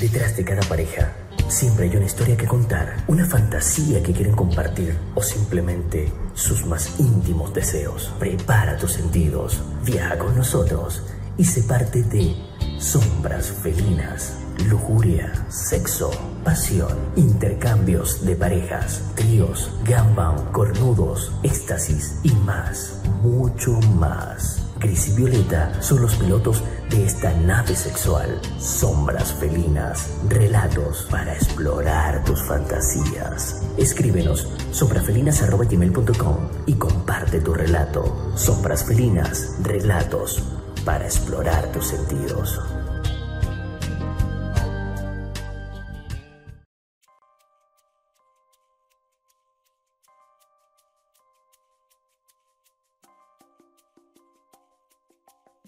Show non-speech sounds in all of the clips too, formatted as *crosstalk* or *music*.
Detrás de cada pareja, siempre hay una historia que contar, una fantasía que quieren compartir o simplemente sus más íntimos deseos. Prepara tus sentidos, viaja con nosotros y se parte de sombras felinas, lujuria, sexo, pasión, intercambios de parejas, tríos, gambang, cornudos, éxtasis y más, mucho más. Gris y Violeta son los pilotos de esta nave sexual. Sombras felinas, relatos para explorar tus fantasías. Escríbenos sombrasfelinas.com y comparte tu relato. Sombras felinas, relatos para explorar tus sentidos.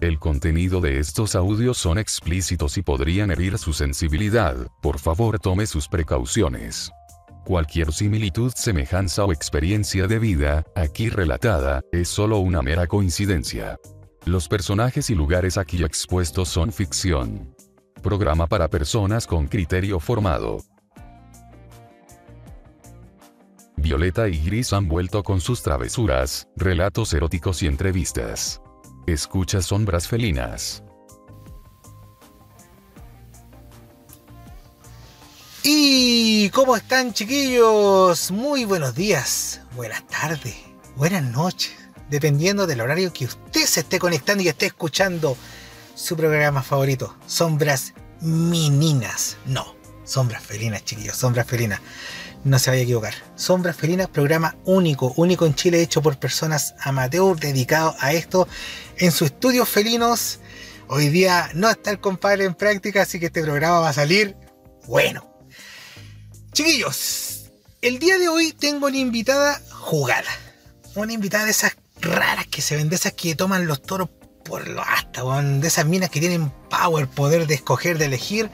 El contenido de estos audios son explícitos y podrían herir su sensibilidad, por favor tome sus precauciones. Cualquier similitud, semejanza o experiencia de vida, aquí relatada, es solo una mera coincidencia. Los personajes y lugares aquí expuestos son ficción. Programa para personas con criterio formado. Violeta y Gris han vuelto con sus travesuras, relatos eróticos y entrevistas. Escucha sombras felinas. ¿Y cómo están chiquillos? Muy buenos días, buenas tardes, buenas noches, dependiendo del horario que usted se esté conectando y esté escuchando su programa favorito, Sombras Mininas. No, Sombras Felinas, chiquillos, Sombras Felinas. No se vaya a equivocar. Sombras Felinas, programa único, único en Chile, hecho por personas amateur dedicados a esto en sus estudios felinos. Hoy día no está el compadre en práctica, así que este programa va a salir bueno. Chiquillos, el día de hoy tengo una invitada jugada. Una invitada de esas raras que se ven, de esas que toman los toros por lo hasta, de esas minas que tienen power, poder de escoger, de elegir,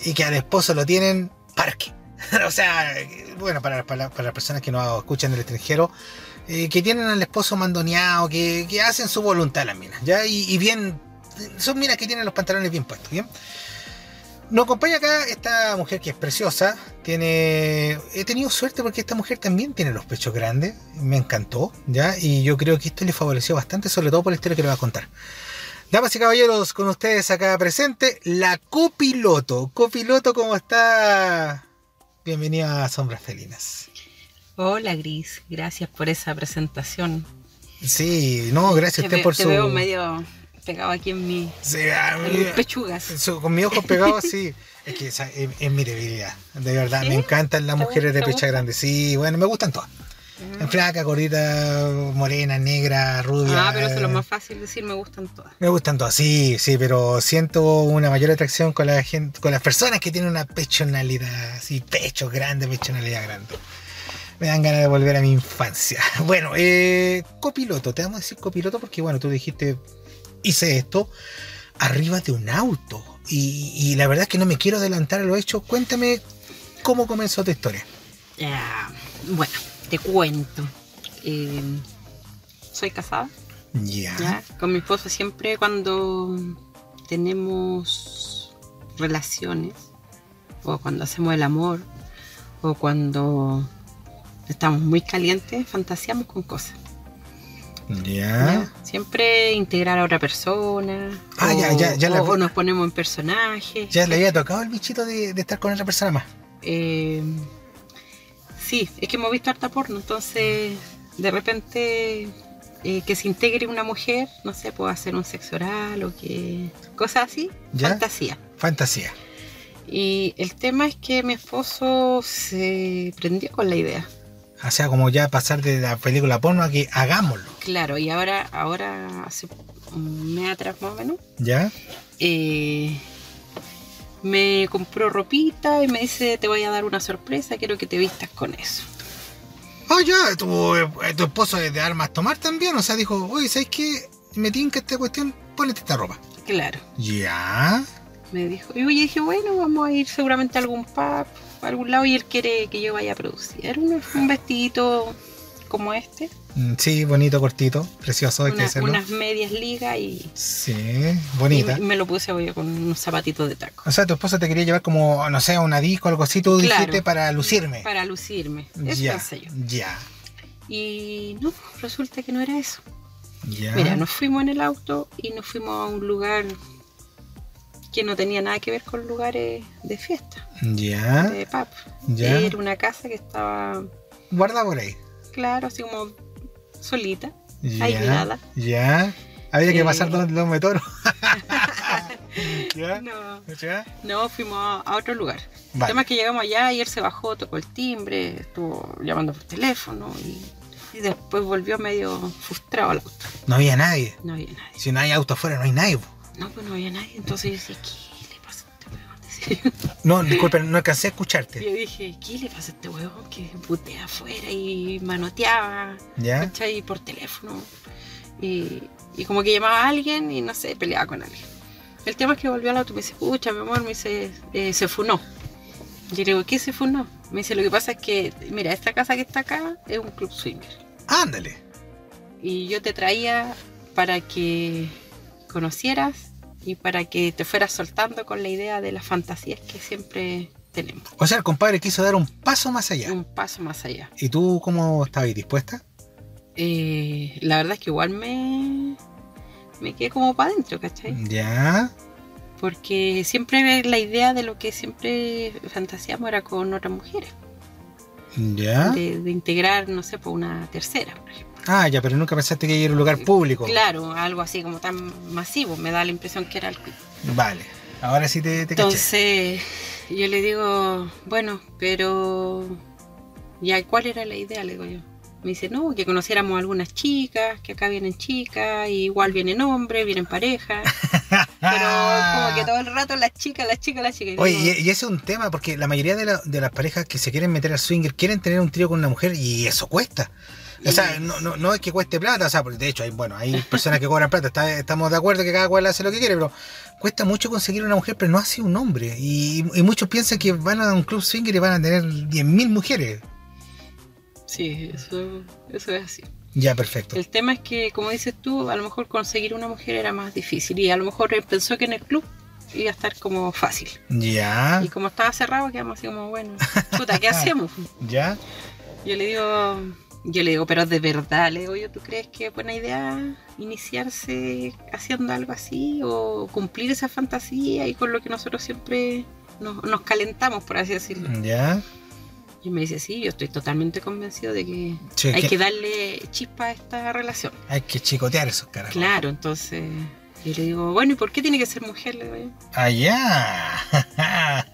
y que al esposo lo tienen parque. *laughs* o sea, bueno, para, para, las personas que no escuchan del extranjero, eh, que tienen al esposo mandoneado, que, hacen su voluntad las minas, ¿ya? Y, bien, son minas que tienen los pantalones bien puestos, ¿bien? Nos acompaña acá esta mujer que es preciosa, tiene... He tenido suerte porque esta mujer también tiene los pechos grandes, me encantó, ¿ya? Y yo creo que esto le favoreció bastante, sobre todo por la historia que le va a contar. Damas y caballeros, con ustedes acá presente, la copiloto. Copiloto, ¿cómo está? Bienvenida a Sombras Felinas. Hola Gris, gracias por esa presentación. Sí, no, gracias a usted por te su. veo medio pegado aquí en, mi, sí, ah, pechugas. con mis ojos pegados, *laughs* sí. Es que esa es, mi debilidad. De verdad, me encantan las mujeres de pecha grande. Sí, bueno, me gustan todas. Ah. flaca, gordita, morena, negra, rubia. Ah, pero eso es lo más fácil decir, me gustan todas. Me gustan todas, sí, sí, pero siento una mayor atracción con la gente, con las personas que tienen una pechonalidad, así, pecho grande, pechonalidad grande. Me dan ganas de volver a mi infancia. *laughs* Bueno, eh, copiloto, te vamos a decir copiloto porque, bueno, tú dijiste, hice esto arriba de un auto. Y, y la verdad es que no me quiero adelantar a lo hecho. Cuéntame cómo comenzó tu historia. bueno te cuento. Eh, soy casada. Ya. Con mi esposo siempre cuando tenemos relaciones, o cuando hacemos el amor, o cuando estamos muy calientes, fantaseamos con cosas. Ya. Siempre integrar a otra persona. Ah, o, ya, ya, o, nos ponemos en personaje. ¿Ya le había tocado el bichito de, de estar con otra persona más? Eh, sí, es que hemos visto harta porno, entonces de repente eh, que se integre una mujer, no sé, puede hacer un sexo oral o que. cosas así. Fantasía. Fantasía. Y el tema es que mi esposo se prendió con la idea. O sea, como ya pasar de la película porno a que hagámoslo. Claro, y ahora, ahora hace un mes atrás más o menos. ¿Ya? Eh, me compró ropita y me dice, te voy a dar una sorpresa, quiero que te vistas con eso. Ah, ya, tu, eh, tu esposo es de armas tomar también. O sea, dijo, oye, ¿sabes qué? Me tinca esta cuestión, ponete esta ropa. Claro. Ya. Me dijo. Y yo dije, bueno, vamos a ir seguramente a algún pub, a algún lado, y él quiere que yo vaya a producir un, un vestidito como este. Mm, Sí, bonito, cortito, precioso, hay que una- hacerlo. unas medias ligas y, Sí, y bonita. me, me lo puse obvio, con unos zapatitos de taco. O sea, tu esposa te quería llevar como, no sé, una disco o algo así, tú Claro. dijiste para lucirme. Para lucirme. Eso ya, yo. ya, Y no, resulta que no era eso. ya. Mira, nos fuimos en el auto y nos fuimos a un lugar que no tenía nada que ver con lugares de fiesta, Ya, de pub. ya. Era una casa que estaba, Guarda por ahí. claro, así como solita, Ya, aislada. ya. Había que Eh. pasar dos lomos de toro. ya, No, ya. no, fuimos a, otro lugar. El tema es que llegamos allá y él se bajó, tocó el timbre, estuvo llamando por teléfono y, y después volvió medio frustrado al auto. No había nadie. No había nadie. Si no hay auto afuera, no hay nadie. po. No, pues no había nadie. Entonces yo decía, ¿qué No, disculpen, no alcancé a escucharte. Yo dije, ¿qué le pasa a este huevón que putea afuera y manoteaba, ¿Ya? ¿cachai? Por teléfono. Y, y como que llamaba a alguien y no sé, peleaba con alguien. El tema es que volvió al auto y me dice, escucha, mi amor, me dice, eh, se funó. Yo le digo, ¿qué se funó? Me dice, lo que pasa es que, mira, esta casa que está acá es un club swinger. Ándale. Y yo te traía para que conocieras y para que te fueras soltando con la idea de las fantasías que siempre tenemos. O sea, el compadre quiso dar un paso más allá. Un paso más allá. ¿Y tú cómo estabas dispuesta? Eh, la verdad es que igual me, me quedé como para adentro, ¿cachai? Ya. Porque siempre la idea de lo que siempre fantaseamos era con otras mujeres. Ya. De, de integrar, no sé, por una tercera, por ejemplo. Ah, ya, pero nunca pensaste que ir a un lugar público. Claro, algo así como tan masivo. Me da la impresión que era el Vale. Ahora sí te, te caché. Entonces, yo le digo, bueno, pero. ¿Ya cuál era la idea? Le digo yo. Me dice, no, que conociéramos algunas chicas, que acá vienen chicas, y igual vienen hombres, vienen parejas. *laughs* Pero como que todo el rato las chicas, las chicas, las chicas. Oye, y ese es un tema porque la mayoría de, la- de las parejas que se quieren meter al swinger quieren tener un trío con una mujer y eso cuesta. O sea, no, no, no es que cueste plata, o sea, porque de hecho hay, bueno, hay personas que cobran plata, está- estamos de acuerdo que cada cual hace lo que quiere, pero cuesta mucho conseguir una mujer, pero no así un hombre. Y, y muchos piensan que van a un club swinger y van a tener 10.000 mujeres. Sí, eso, eso es así. Ya, perfecto. El tema es que, como dices tú, a lo mejor conseguir una mujer era más difícil. Y a lo mejor él pensó que en el club iba a estar como fácil. Ya, Y como estaba cerrado, quedamos así como, bueno, puta, ¿qué *laughs* hacemos? ya. Yo le digo, yo le digo, pero de verdad, le digo yo, ¿tú crees que es buena idea iniciarse haciendo algo así o cumplir esa fantasía y con lo que nosotros siempre nos, nos calentamos, por así decirlo? Ya. Y me dice, sí, yo estoy totalmente convencido de que Sí, hay que- que darle chispa a esta relación. Hay que chicotear esos caras. Claro, entonces yo le digo, bueno, ¿y por qué tiene que ser mujer? Le digo. Allá.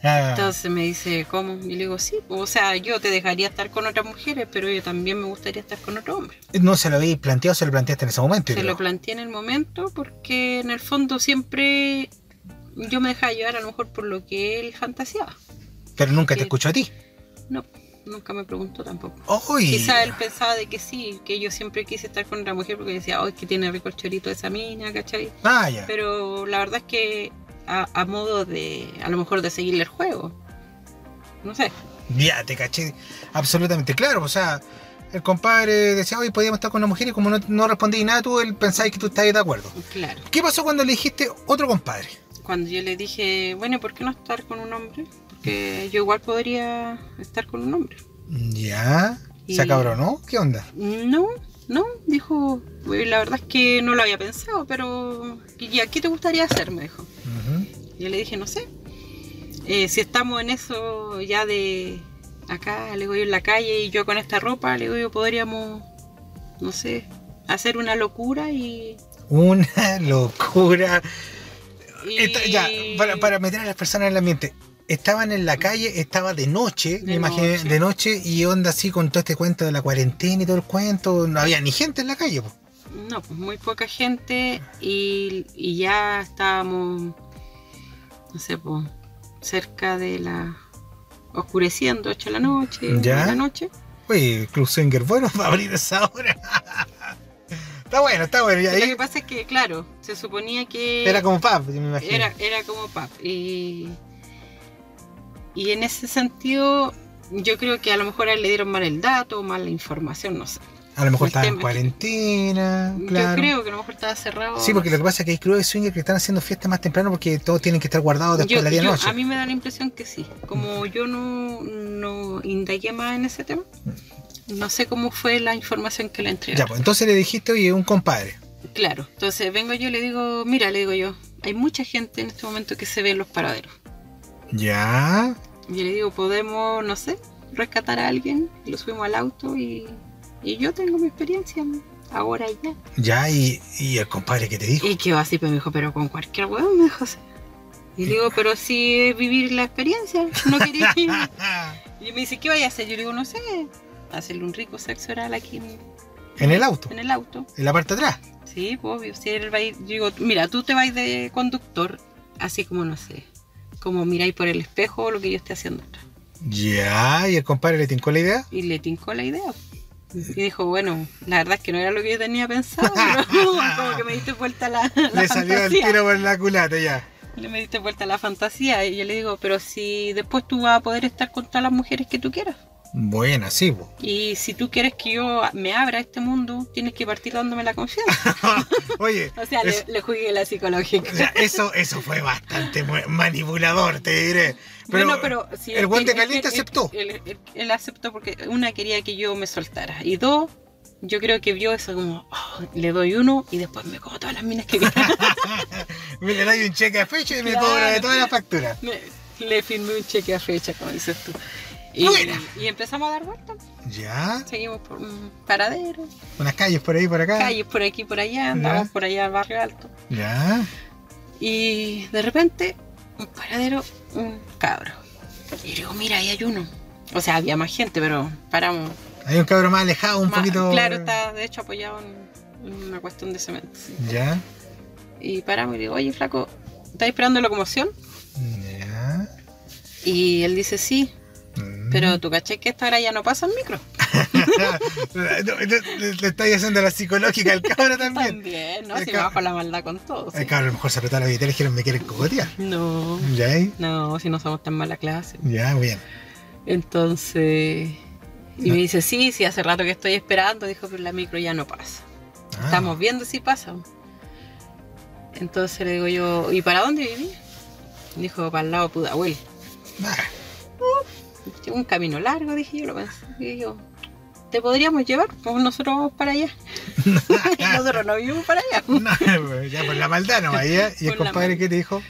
*laughs* Entonces me dice, ¿cómo? Y le digo, sí, o sea, yo te dejaría estar con otras mujeres, pero yo también me gustaría estar con otro hombre. no se lo habéis planteado, se lo planteaste en ese momento. Se creo. lo planteé en el momento porque en el fondo siempre yo me dejaba llevar a lo mejor por lo que él fantaseaba. Pero nunca te escuchó a ti. No, nunca me preguntó tampoco. Uy. Quizá él pensaba de que sí, que yo siempre quise estar con otra mujer porque decía, es que tiene rico el chorito esa mina, ¿cachai? Ah, ya. Pero la verdad es que a, a modo de, a lo mejor de seguirle el juego. No sé. Ya, te caché. Absolutamente claro. O sea, el compadre decía, hoy podíamos estar con una mujer y como no, no respondí nada, tú él pensáis que tú estabas de acuerdo. Claro. ¿Qué pasó cuando le dijiste otro compadre? Cuando yo le dije, bueno, ¿y por qué no estar con un hombre? Yo igual podría estar con un hombre. Ya. Y- ¿Se acabronó? ¿Qué onda? No, no, dijo, "Güey, la verdad es que no lo había pensado, pero ¿y a qué te gustaría hacer? Me dijo. Ujú. Yo le dije, no sé. Eh, si estamos en eso ya de acá, le digo yo en la calle y yo con esta ropa, le digo yo podríamos, no sé, hacer una locura y... Una *laughs* locura. y- Esta- ya, para, para meter a las personas en el ambiente. Estaban en la calle, estaba de noche, me imaginé, noche. de noche, y onda así con todo este cuento de la cuarentena y todo el cuento. No había ni gente en la calle. po. No, pues muy poca gente y, y ya estábamos, no sé, pues cerca de la... oscureciendo, 8 de la noche, Ya. de la noche. Oye, Club Swinger, bueno, *laughs* va a abrir esa hora. está bueno, está bueno. Y Lo que ahí pasa es que, claro, se suponía que era como pub, me imagino. era, era como pub. Y, y en ese sentido, yo creo que a lo mejor a él le dieron mal el dato, mal la información, no sé. a lo mejor el estaba en cuarentena, Yo claro. creo que a lo mejor estaba cerrado. Sí, porque lo que pasa es que hay clubes de swinger que están haciendo fiestas más temprano porque todos tienen que estar guardados después Yo- de la yo- noche. a mí me da la impresión que sí. Como yo no, no indagué más en ese tema, no sé cómo fue la información que le Ya, entregaron. pues entonces le dijiste, oye, un compadre. Claro, entonces vengo yo y le digo, mira, le digo yo, hay mucha gente en este momento que se ve en los paraderos. Ya. Y le digo, podemos, no sé, rescatar a alguien, lo subimos al auto y, y yo tengo mi experiencia ahora y ya. Ya, y, y el compadre que te dijo. Y quedó así, pues me dijo, pero con cualquier huevo, me dijo así. Y le digo, pero si es vivir la experiencia, no quería ir. *laughs* Y me dice, ¿qué vaya a hacer? Yo le digo, no sé, hacerle un rico sexo oral aquí en, en el auto, en el auto. en la parte de atrás. Sí, pues, obvio, si él va a ir, yo digo, mira, tú te vas de conductor, así como, no sé, como miráis por el espejo lo que yo esté haciendo atrás. Ya, y el compadre le tincó la idea. Y le tincó la idea. Y dijo, bueno, la verdad es que no era lo que yo tenía pensado, *laughs* pero *laughs* como que me diste vuelta la, la Le salió el fantasía. tiro por la culata, ya. Le me diste vuelta la fantasía y yo le digo, pero si después tú vas a poder estar con todas las mujeres que tú quieras. Buena, sí, po. Y si tú quieres que yo me abra a este mundo, tienes que partir dándome la confianza. *laughs* Oye, *laughs* O sea, es- le, le jugué la psicológica. o sea, eso, eso fue bastante manipulador, te diré. Pero, bueno, pero si el buen de él- caliente aceptó. Él, él- él aceptó porque una quería que yo me soltara. Y dos, yo creo que vio eso como, "Oh, le doy uno y después me como todas las minas que *laughs* me le doy un cheque a fecha y me Claro. cobro de todas las facturas. Me- le firmé un cheque a fecha, como dices tú. Y, empezamos a dar vueltas. Ya, Seguimos por un paradero, unas calles por ahí, por acá. calles por aquí por allá, andábamos Ya. por allá al barrio alto. Ya, Y de repente, un paradero, un cabro. Y digo, mira, ahí hay uno. O sea, había más gente, pero paramos. hay un cabro más alejado, un Más- poquito. Claro, está de hecho apoyado en, en una cuestión de cemento. sí. Ya, Y paramos y digo, oye, flaco, ¿estás esperando locomoción? ya. Y él dice, sí. Pero tú caché que esta hora ya no pasa el micro. *laughs* Le, estáis haciendo la psicológica al cabro también. También, ¿no? El Si me bajo la maldad con todo. sí. El cabro a lo mejor se apretó la billetera y dijeron, me quieren cogotear. No, Ya, ahí. no, si no somos tan mala clase. ya, bien. Entonces, y me dice, sí, sí, hace rato que estoy esperando. Dijo, pero la micro ya no pasa. Ah, Estamos viendo si pasa. Entonces le digo yo, ¿y para dónde viví? Dijo, para el lado Pudahuel. ah, Un camino largo, dije yo, lo pensé. Y yo, ¿te podríamos llevar? Pues nosotros vamos para allá. *laughs* nosotros no vivimos para allá. *laughs* no, ya por la maldad no vaya. ¿Y el compadre qué te dijo?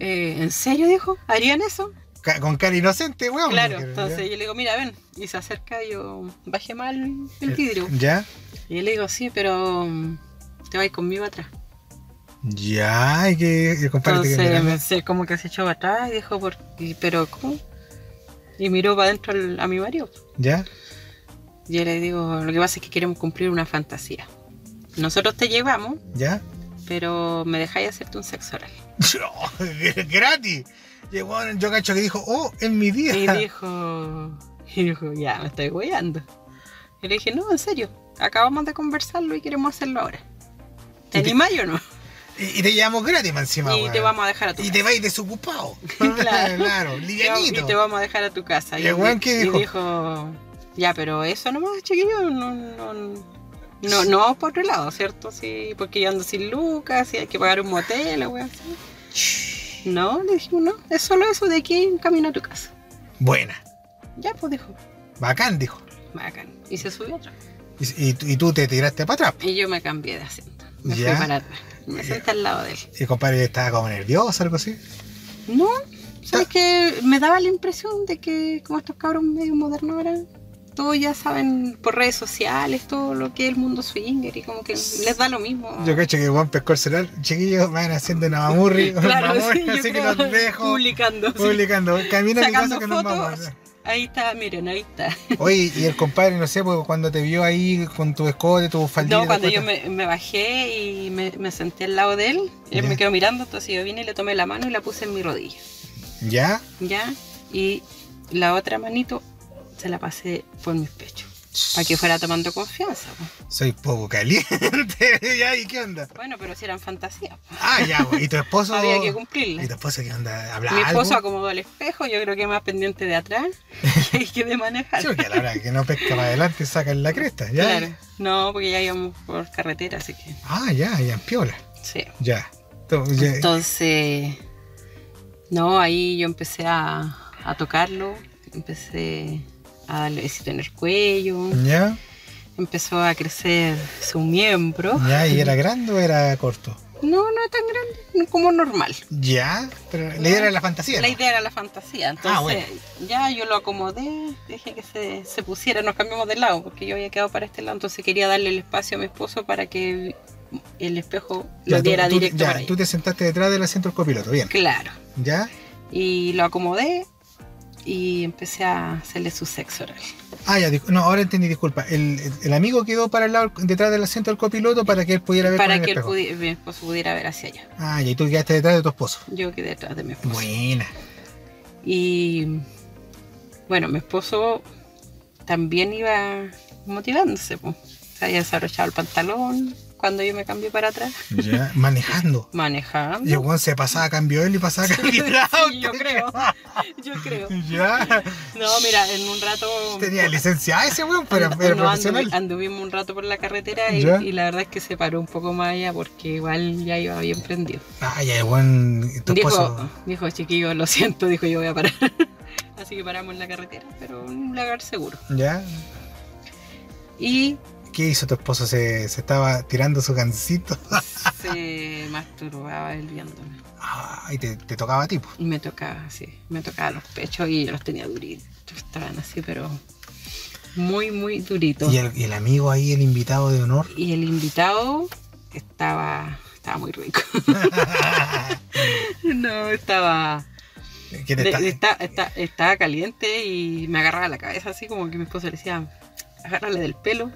Eh, ¿En serio, dijo? ¿Harían eso? Ca- con cara inocente, weón. Claro, entonces yo le digo, mira, ven. Y se acerca y yo bajé mal el vidrio. Ya, Y yo le digo, sí, pero mm, te vas conmigo atrás. ya, y que el compadre te Entonces, quedó me- como que se echó para atrás y dijo, ¿por qué? ¿pero cómo? Y miró para adentro al- a mi marido. Ya, Y yo le digo, lo que pasa es que queremos cumplir una fantasía. Nosotros te llevamos, ya. pero me dejáis hacerte un sexo oral. *laughs* *laughs* Gratis. Weón, yo cacho que dijo, oh, es mi día. Y dijo, *laughs* y dijo, ya, me estoy guiando. Y le dije, no, en serio, acabamos de conversarlo y queremos hacerlo ahora. ¿Te te- o no? Y, y te llevamos gratis más encima, Y weón. te vamos a dejar a tu Y casa. te vais desocupado. *laughs* *laughs* Claro. claro, Y livianito. te vamos a dejar a tu casa. ¿Y el weón qué y dijo? dijo, ya, pero eso nomás, chiquillo, no, no, no, no vamos por otro lado, ¿cierto? Sí, porque yo ando sin lucas, y hay que pagar un motel, o weón así. No, le dijimos, no, es solo eso de aquí en camino a tu casa. Buena. Ya, pues dijo, Bacán, dijo. bacán. Y se subió atrás. Y, y- y tú te tiraste para atrás. Y yo me cambié de asiento. Me Ya. fui para atrás. Me senté al lado de él. Y el compadre estaba como nervioso, algo así. No, ¿sabes qué? Me daba la impresión de que como estos cabros medio modernos ahora, todos ya saben por redes sociales todo lo que es el mundo swinger y como que les da lo mismo. Yo cacho que Juan pescó el celular, chiquillos, van haciendo una mamurri, *laughs* Claro, mamurri, sí, yo así que los dejo publicando, sí. publicando. Camina a mi casa que nos fotos. vamos. Ahí está, miren, ahí está. *laughs* Oye, y el compadre, no sé, pues cuando te vio ahí con tu escote, tu faldita. No, cuando yo me, me bajé y me, me senté al lado de él, él Ya. me quedó mirando, entonces yo vine y le tomé la mano y la puse en mi rodilla. ¿Ya? ¿Ya? Y la otra manito se la pasé por mis pechos. Para que fuera tomando confianza. Soy poco caliente. ya, *laughs* ¿y qué onda? Bueno, pero si eran fantasías. Ah, ya, pues, ¿y tu esposo? *laughs* Había que ¿Y cumplirlas. tu esposo qué onda? ¿Habla Mi algo? esposo acomodó el espejo, yo creo que más pendiente de atrás *laughs* que, que de manejar. Sí, porque a la hora que no pesca para adelante sacan la cresta, ¿ya? Claro. No, porque ya íbamos por carretera, así que Ah, ya, ya en piola. sí. Ya. To- ya- Entonces, no, ahí yo empecé a, a tocarlo, empecé a darle besito en el cuello, ¿Ya? empezó a crecer su miembro. ¿Ya? ¿Y era grande o era corto? No, no es tan grande, como normal. Ya, pero la idea era la fantasía. La idea era la fantasía. Entonces, Ah, bueno. ya yo lo acomodé, dejé que se, se pusiera, nos cambiamos de lado, porque yo había quedado para este lado, entonces quería darle el espacio a mi esposo para que el espejo Ya, lo diera tú, directo ya, para tú te sentaste detrás del asiento del copiloto, bien. Claro. ¿Ya? Y lo acomodé y empecé a hacerle su sexo oral. Ah, ya, no, ahora entendí, disculpa. El, el- amigo quedó para el lado, detrás del asiento del copiloto para que él pudiera ver con Para el que él pudi- mi esposo pudiera ver hacia allá. Ah, ya, y tú quedaste detrás de tu esposo. Yo quedé detrás de mi esposo. Buena. Y bueno, mi esposo también iba motivándose. Pues. Se había desabrochado el pantalón cuando yo me cambié para atrás, Ya, manejando. *laughs* manejando. Y el weón se pasaba cambio él y pasaba a cambio. Sí, *laughs* yo creo. *laughs* Yo creo. Ya. No, mira, en un rato. Tenía licencia ese weón, pero no, profesional. anduvi- anduvimos un rato por la carretera y, la verdad es que se paró un poco más allá porque igual ya iba bien prendido. Ah, ya, el tu Dijo, esposo. dijo, chiquillo, lo siento, dijo, yo voy a parar. Así que paramos en la carretera, pero un lugar seguro. ¿Ya? Y ¿Qué hizo tu esposo? ¿Se, se estaba tirando su gancito? *laughs* se masturbaba él viéndome. Ah, y te, te tocaba a ti, pues. Y me tocaba así, me tocaba los pechos y yo los tenía duritos. Estaban así, pero muy, muy duritos. Y el, y el amigo ahí, el invitado de honor. Y el invitado estaba, estaba muy rico. *laughs* no, estaba, ¿Qué te está- está- estaba caliente y me agarraba la cabeza así como que mi esposo le decía, agárrale del pelo,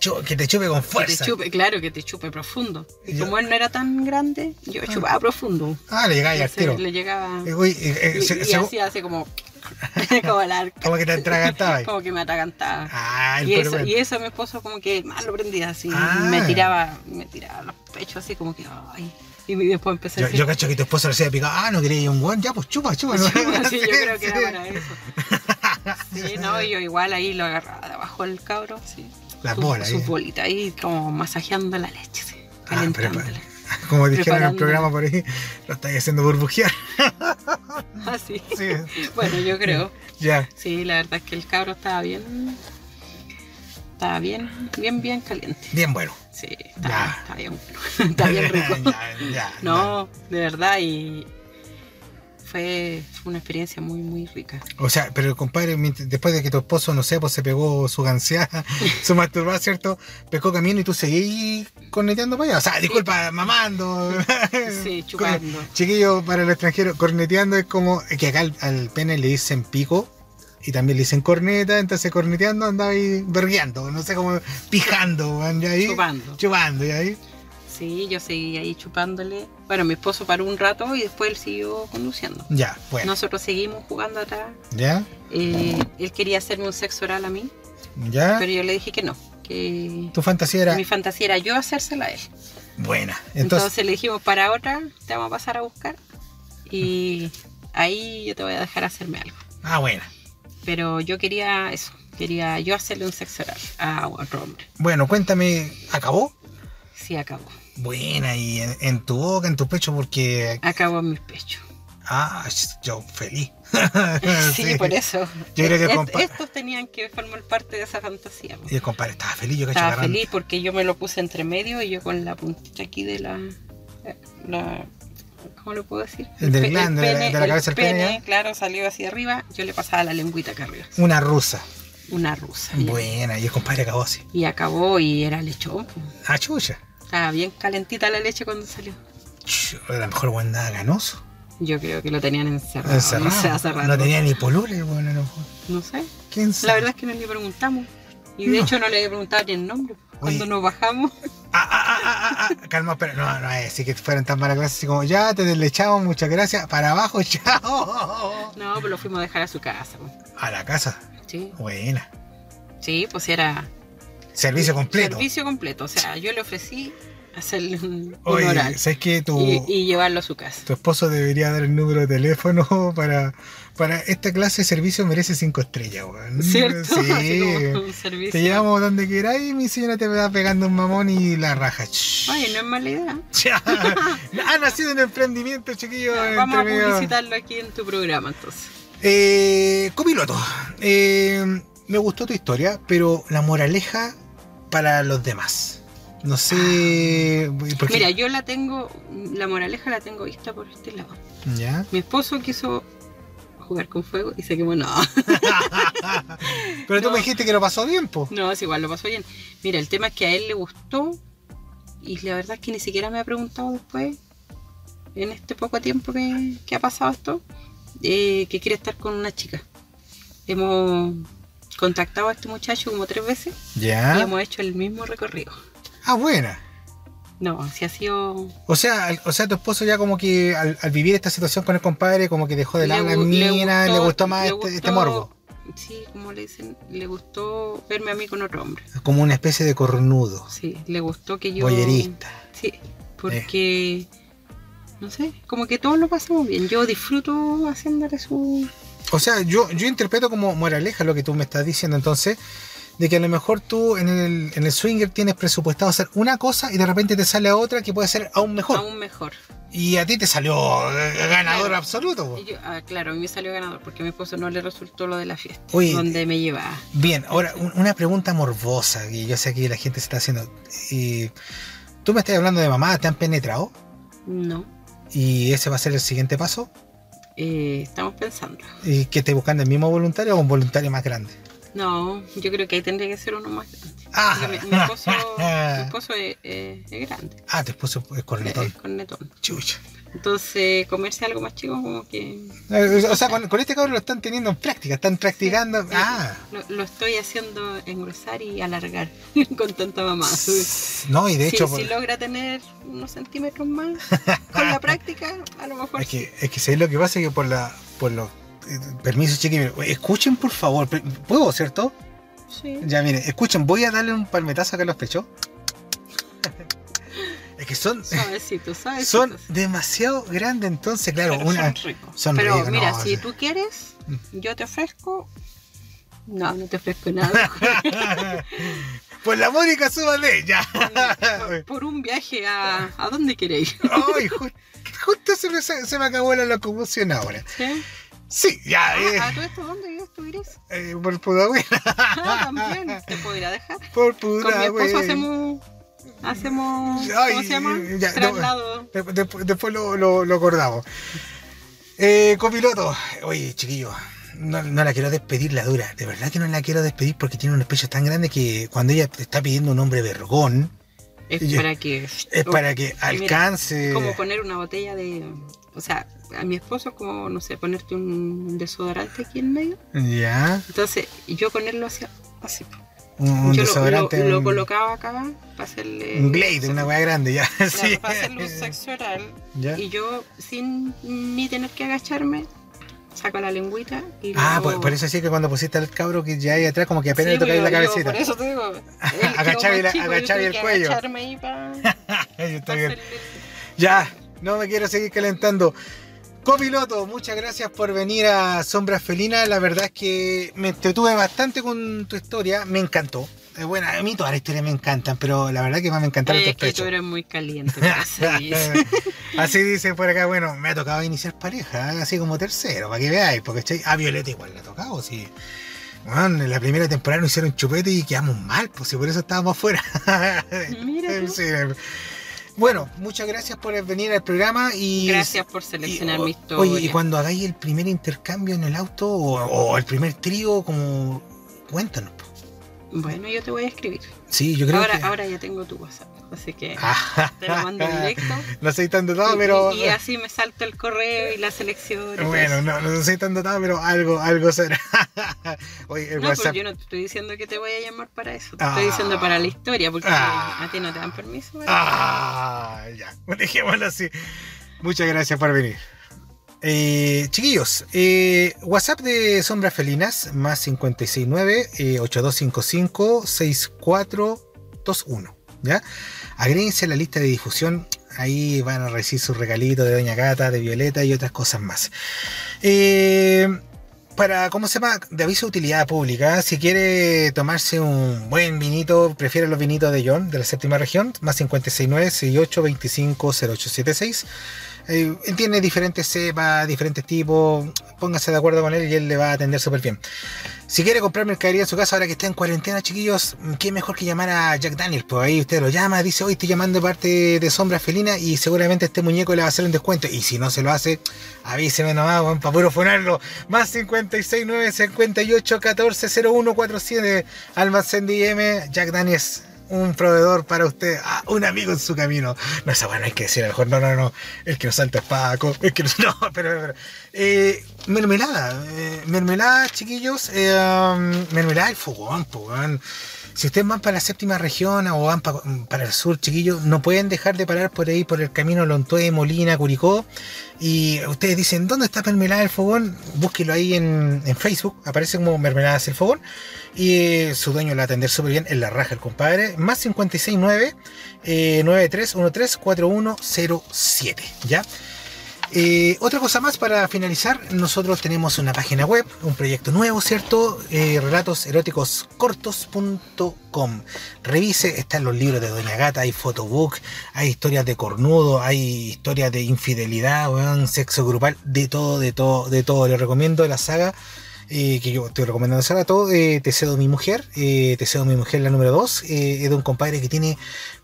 Chu- que te chupe con que fuerza. te chupe, claro, que te chupe profundo. Y Ya. como él no era tan grande, yo chupaba profundo. Ah, le llegaba ahí al tiro. le llegaba Eh, uy, eh, eh, y, se- y se- hacía así como, *laughs* como la como que te atragantaba *laughs* como que me atragantaba. Ah, el y, eso, y eso mi esposo como que más lo prendía así, Ah. me tiraba, me tiraba los pechos así como que ay. Y después empecé a Yo, decir, yo cacho que tu esposo le decía picado, ah, no quería ir a un guan, ya pues chupa, chupa. ¿no? *laughs* Sí, sí, yo creo que era para eso. Sí, no, y yo igual ahí lo agarraba de abajo del cabro, sí. Las Su- bolas, Sus ahí. bolitas ahí como masajeando la leche, sí, Ah, calentándola. *laughs* Como dijeron en el programa por ahí, lo estáis haciendo burbujear. Así. *laughs* Sí, *laughs* Bueno, yo creo. ya. Sí, la verdad es que el cabro estaba bien. Estaba bien, bien, bien caliente. Bien bueno. Sí, estaba bien bueno. Está bien rico. Ya, ya, No, de verdad, y fue, fue una experiencia muy, muy rica. O sea, pero compadre, después de que tu esposo, no sé, pues se pegó su ganseada, *laughs* su masturbada, ¿cierto? Pescó camino y tú seguís corneteando para allá. O sea, disculpa, mamando. *laughs* Sí, *laughs* chupando. Chiquillo, para el extranjero, corneteando es como que acá al, al pene le dicen pico y también le dicen corneta, entonces corneteando andaba ahí vergueando, no sé cómo, pijando, weón, ya ahí. Chupando. Chupando, y ahí. Sí, yo seguí ahí chupándole. Bueno, mi esposo paró un rato y después él siguió conduciendo. Ya, bueno. Nosotros seguimos jugando atrás. Ya, Eh, él quería hacerme un sexo oral a mí, ya. pero yo le dije que no, que Tu fantasía era mi fantasía era yo hacérsela a él. buena. Entonces, Entonces, le dijimos, para otra, te vamos a pasar a buscar y ahí yo te voy a dejar hacerme algo. ah, buena. Pero yo quería eso, quería yo hacerle un sexo oral a otro hombre. Bueno, cuéntame, ¿acabó? Sí, acabó. Buena, y en, en tu boca, en tu pecho, porque. Acabó en mis pechos. Ah, yo feliz. *laughs* Sí, por eso. Yo creo que Est- compa- estos tenían que formar parte de esa fantasía. Y el compadre estaba feliz, yo cacho Estaba agarrando. feliz porque yo me lo puse entre medio y yo con la puntita aquí de la. la ¿Cómo lo puedo decir? El del glande, de la- de la el cabeza del pene, claro, salió hacia arriba. Yo le pasaba la lengüita acá arriba. Una rusa. Una rusa. Buena, y el compadre acabó así. Y acabó y era lechón. Ah, chucha. Estaba bien calentita la leche cuando salió. A lo mejor buen nada ganoso. Yo creo que lo tenían encerrado. Encerrado. No sé, hace rato. No tenía ni polules, bueno, a lo mejor. No sé. ¿Quién sabe? La verdad es que no le preguntamos. Y de No. hecho no le he preguntado ni el nombre. Cuando Oye. nos bajamos. Ah, ah, ah, ah, ah, calma, pero no, no es así que fueran tan malas clases, así como, ya te deslechamos, muchas gracias, para abajo, *laughs* chao. No, pero lo fuimos a dejar a su casa. pues. A la casa, Sí. buena. Sí, pues era Servicio completo. servicio completo. O sea, yo le ofrecí hacerle un, un Oye, oral ¿sabes qué? Tu, y, y llevarlo a su casa. tu esposo debería dar el número de teléfono *laughs* para, para esta clase de servicio merece cinco estrellas, weón. ¿Cierto? Sí. como. Te llevamos donde queráis y mi señora te va pegando un mamón y la raja. Oye, no es mala idea. *laughs* Ha nacido un emprendimiento, chiquillo. Vamos a publicitarlo aquí en tu programa entonces. Eh, copiloto, eh, me gustó tu historia, pero la moraleja para los demás. No sé. Porque, Mira, yo la tengo, la moraleja la tengo vista por este lado. ¿Ya? Mi esposo quiso jugar con fuego y se quemó. No, *laughs* pero tú No. me dijiste que lo pasó bien, po. no, es igual, lo pasó bien. Mira, el tema es que a él le gustó y la verdad es que ni siquiera me ha preguntado después, en este poco tiempo que, que ha pasado esto, eh, que quiere estar con una chica. Hemos contactado a este muchacho como tres veces y Ya. hemos hecho el mismo recorrido. Ah, buena. No, si ha sido O sea, o sea, tu esposo ya como que al, al vivir esta situación con el compadre, como que dejó de lado la gu- mina, le gustó, más le este, gustó- este morbo. Sí, como le dicen, le gustó verme a mí con otro hombre. Como una especie de cornudo, Sí, le gustó que yo. boyerista. Sí, porque. No sé, como que todos lo pasamos bien. Yo disfruto haciéndole su. O sea, yo, yo interpreto como moraleja lo que tú me estás diciendo entonces, de que a lo mejor tú en el, en el swinger tienes presupuestado hacer una cosa y de repente te sale otra que puede ser aún mejor. Aún mejor. Y a ti te salió eh, ganador Claro. absoluto. yo- ah, claro, a mí me salió ganador porque a mi esposo no le resultó lo de la fiesta. Oye. donde me llevaba. Bien, ahora un- una pregunta morbosa que yo sé que la gente se está haciendo. Tú me estás hablando de mamá, ¿te han penetrado? No. ¿Y ese va a ser el siguiente paso? Eh, estamos pensando. ¿Y que esté buscando el mismo voluntario o un voluntario más grande? No, yo creo que ahí tendría que ser uno más grande. Ah, Mi, mi esposo, *laughs* mi esposo es, es- es grande. ah tu esposo es cornetón. Es cornetón. Chucha. Entonces, comerse algo más chico, como que. Eh, O sea, con, con este cabrón lo están teniendo en práctica, están practicando. Sí, Ah. Lo, lo estoy haciendo engrosar y alargar *laughs* con tanta mamá. *laughs* No, y de Si, hecho, si por- logra tener unos centímetros más *laughs* con la práctica, a lo mejor. es que, es que ¿sabes lo que pasa? Que por la, por los eh, permisos, chiquillos, escuchen por favor, ¿puedo, cierto? sí. Ya, miren, escuchen, voy a darle un palmetazo acá a los pechos. Es que son, son demasiado grandes, entonces, claro, Pero una. son ricos. son Pero ricos, mira, no, si tú quieres, Mm. yo te ofrezco. No, no te ofrezco nada. *laughs* Pues la Mónica, súbale, ya. *laughs* por, por un viaje a. ¿A dónde queréis? Ay, ju- justo se me, se me acabó la locomoción ahora. ¿Sí? Sí, ya, eh, ¿A todo esto dónde vives tú, Iris? eh, por Pudahuel. Ah, también. ¿Te puedo ir a dejar? Por Con mi Pudahuel. esposo hacemos. Hacemos. Ay, ¿Cómo se llama? ya, no, Traslado. De- de- después lo, lo, lo acordamos. Eh, copiloto, oye, chiquillo, no, no la quiero despedir la dura. De verdad que no la quiero despedir porque tiene unos pechos tan grandes que cuando ella te está pidiendo un hombre vergón, Es yo- para que. es para que alcance. como poner una botella de. O sea, a mi esposo, como, no sé, ponerte un desodorante aquí en medio. Ya, Entonces, yo con él lo hacía así. un, yo lo- desodorante. lo, lo colocaba acá para hacerle. un Glade, una weá grande, ya. *laughs* Claro, sí. para hacerle un sexo oral. Ya. Y yo, sin ni tener que agacharme, saco la lengüita y Ah, por, por eso sí que cuando pusiste al cabro que ya ahí atrás, como que apenas Sí, le tocáis la cabecita. Por eso te digo. chico, *laughs* agachaba y tuve el cuello. agacharme ahí *laughs* está bien. hacerle- Ya, no me quiero seguir calentando. Copiloto, muchas gracias por venir a Sombras Felinas. La verdad es que me entretuve bastante con tu historia. Me encantó. Eh, Bueno, a mí todas las historias me encantan, pero la verdad que más me encantaron tus es que tú pechos. eres muy caliente. *laughs* así dice por acá, bueno, me ha tocado iniciar pareja, ¿eh? así como tercero, para que veáis, porque estoy a Violeta igual le ha tocado, sí. Bueno, en la primera temporada nos hicieron chupete y quedamos mal, pues si por eso estábamos afuera. *laughs* Mira tú. Sí, Bueno, muchas gracias por venir al programa y Gracias por seleccionar y- mi historia. Oye, y cuando hagáis el primer intercambio en el auto o, o el primer trío, como cuéntanos. Bueno, yo te voy a escribir. Sí, yo creo Ahora, que ahora ya tengo tu WhatsApp, así que Ah, te lo mando *laughs* directo. no soy tan dotado, Y- pero y, así me salta el correo y la selección. bueno, no, no soy tan dotado, pero algo, algo será. *laughs* Oye, el No, pues WhatsApp. yo no te estoy diciendo que te voy a llamar para eso. Te Ah. estoy diciendo para la historia, porque Ah. a ti no te dan permiso. ¿verdad? Ah, ya, *laughs* dejémoslo así. Muchas gracias por venir. Eh, chiquillos, eh, WhatsApp de Sombras Felinas, más 569-8255-6421. ¿Ya? Agréguense a la lista de difusión. Ahí van a recibir su regalito de Doña Gata, de Violeta y otras cosas más. Eh, para, ¿cómo se llama? De aviso de utilidad pública. Si quiere tomarse un buen vinito, prefiere los vinitos de John, de la séptima región, más 569 68 25 0876 eh, tiene diferentes cepas, diferentes tipos. Póngase de acuerdo con él y él le va a atender súper bien. Si quiere comprar mercadería en su casa ahora que está en cuarentena, chiquillos, qué mejor que llamar a Jack Daniels. Pues ahí usted lo llama, dice, hoy estoy llamando de parte de Sombra Felina y seguramente este muñeco le va a hacer un descuento. Y si no se lo hace, avíseme nomás, para puro. Más 569 58 14 01 47 Almacén DM, Jack Daniels un proveedor para usted, ah, un amigo en su camino. No, esa bueno, hay que decir a lo mejor, no, no, no, el que nos salta es Paco, el que no, *laughs* pero, eh, mermelada, eh, mermelada, chiquillos, eh, um, mermelada y fogón, fogón. Si ustedes van para la séptima región o van para, el sur, chiquillos, no pueden dejar de parar por ahí, por el camino Lontué, Molina, Curicó. Y ustedes dicen, ¿dónde está Mermelada del Fogón? Búsquelo ahí en, Facebook, aparece como Mermelada del Fogón. Y eh, su dueño lo va a atender súper bien en la raja, el compadre. Más 569 eh, 9313 4107, ¿ya? Eh, otra cosa más para finalizar, nosotros tenemos una página web, un proyecto nuevo, ¿cierto? Eh, relatoseróticoscortos.com. Revise, están los libros de Doña Gata, hay photobook, hay historias de cornudo, hay historias de infidelidad, sexo grupal, de todo, de todo, de todo. Le recomiendo la saga. Eh, que yo estoy recomendando hace rato, eh, Te cedo mi mujer, eh, Te cedo mi mujer la número 2, es de un compadre que tiene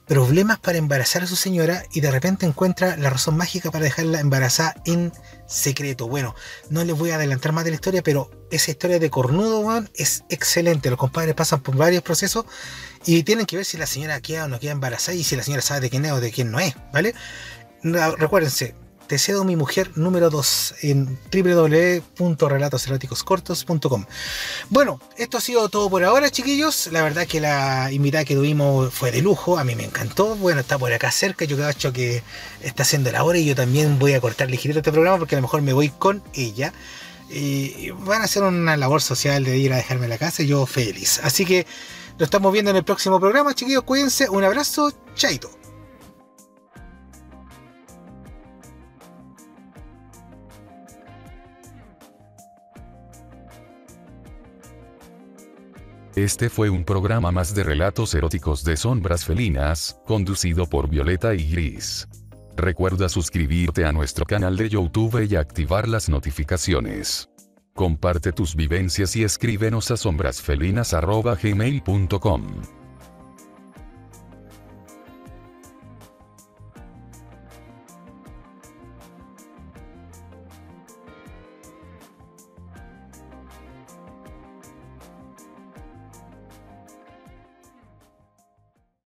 problemas para embarazar a su señora y de repente encuentra la razón mágica para dejarla embarazada en secreto. Bueno, no les voy a adelantar más de la historia, pero esa historia de cornudo, es excelente. Los compadres pasan por varios procesos y tienen que ver si la señora queda o no queda embarazada y si la señora sabe de quién es o de quién no es, ¿vale? Recuérdense, te cedo mi mujer número 2 en www.relatoseróticoscortos.com. Bueno, esto ha sido todo por ahora, chiquillos. La verdad que la invitada que tuvimos fue de lujo, a mí me encantó. Bueno, está por acá cerca, yo creo que está haciendo la hora y yo también voy a cortar ligerito este programa porque a lo mejor me voy con ella. Y van a hacer una labor social de ir a dejarme la casa y yo feliz. Así que lo estamos viendo en el próximo programa, chiquillos. Cuídense, un abrazo, chaito. Este fue un programa más de relatos eróticos de sombras felinas, conducido por Violeta y Gris. Recuerda suscribirte a nuestro canal de YouTube y activar las notificaciones. Comparte tus vivencias y escríbenos a sombrasfelinas.gmail.com.